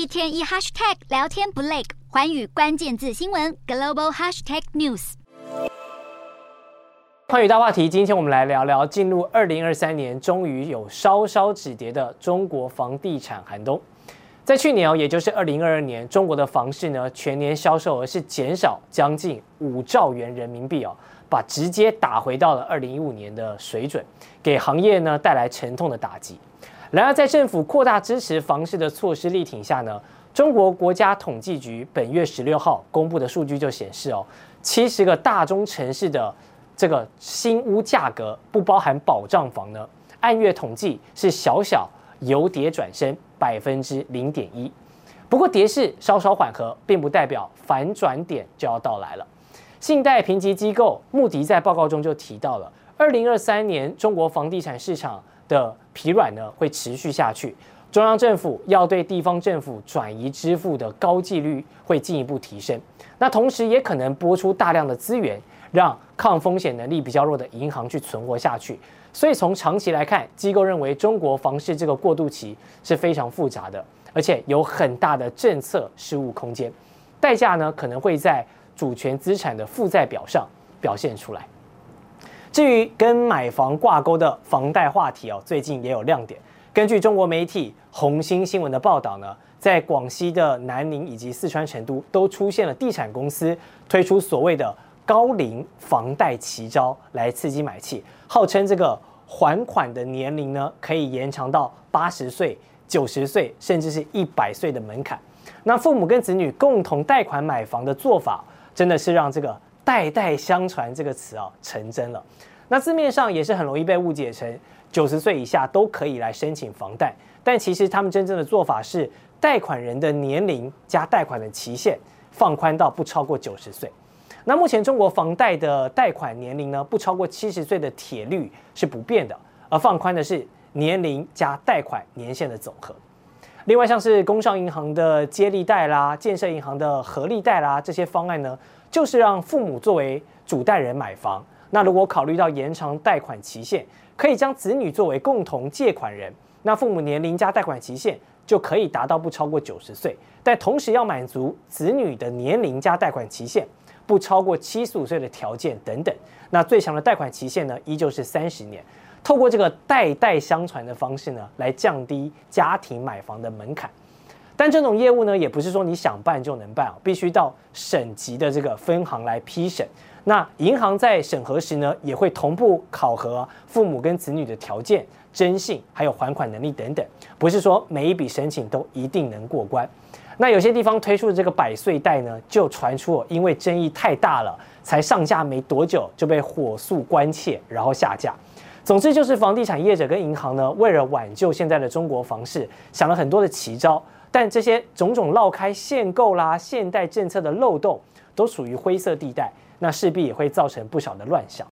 一天一 hashtag 聊天不累，寰宇关键字新闻 global hashtag news。寰宇大话题，今天我们来聊聊进入二零二三年，终于有稍稍止跌的中国房地产寒冬。在去年哦，也就是二零二二年，中国的房市呢全年销售额是减少将近五兆元人民币哦，把直接打回到了二零一五年的水准，给行业呢带来沉痛的打击。然而，在政府扩大支持房市的措施力挺下呢，中国国家统计局本月十六号公布的数据就显示哦，七十个大中城市的这个新屋价格不包含保障房呢，按月统计是小小由跌转升百分之零点一。不过跌势稍稍缓和，并不代表反转点就要到来了。信贷评级机构穆迪在报告中就提到了，二零二三年中国房地产市场。的疲软呢会持续下去，中央政府要对地方政府转移支付的高几率会进一步提升，那同时也可能拨出大量的资源，让抗风险能力比较弱的银行去存活下去。所以从长期来看，机构认为中国房市这个过渡期是非常复杂的，而且有很大的政策失误空间，代价呢可能会在主权资产的负债表上表现出来。至于跟买房挂钩的房贷话题哦，最近也有亮点。根据中国媒体红星新闻的报道呢，在广西的南宁以及四川成都都出现了地产公司推出所谓的高龄房贷奇招来刺激买气，号称这个还款的年龄呢可以延长到八十岁、九十岁，甚至是一百岁的门槛。那父母跟子女共同贷款买房的做法，真的是让这个。代代相传这个词啊成真了，那字面上也是很容易被误解成九十岁以下都可以来申请房贷，但其实他们真正的做法是贷款人的年龄加贷款的期限放宽到不超过九十岁。那目前中国房贷的贷款年龄呢，不超过七十岁的铁律是不变的，而放宽的是年龄加贷款年限的总和。另外像是工商银行的接力贷啦、建设银行的合力贷啦这些方案呢，就是让父母作为主贷人买房，那如果考虑到延长贷款期限，可以将子女作为共同借款人，那父母年龄加贷款期限就可以达到不超过九十岁，但同时要满足子女的年龄加贷款期限不超过七十五岁的条件等等。那最长的贷款期限呢，依旧是三十年。透过这个代代相传的方式呢，来降低家庭买房的门槛。但这种业务呢，也不是说你想办就能办啊，必须到省级的这个分行来批审。那银行在审核时呢，也会同步考核父母跟子女的条件、征信，还有还款能力等等。不是说每一笔申请都一定能过关。那有些地方推出的这个百岁贷呢，就传出因为争议太大了，才上架没多久就被火速关切，然后下架。总之就是房地产业者跟银行呢，为了挽救现在的中国房市，想了很多的奇招。但这些种种绕开限购啦、限贷政策的漏洞，都属于灰色地带，那势必也会造成不小的乱象。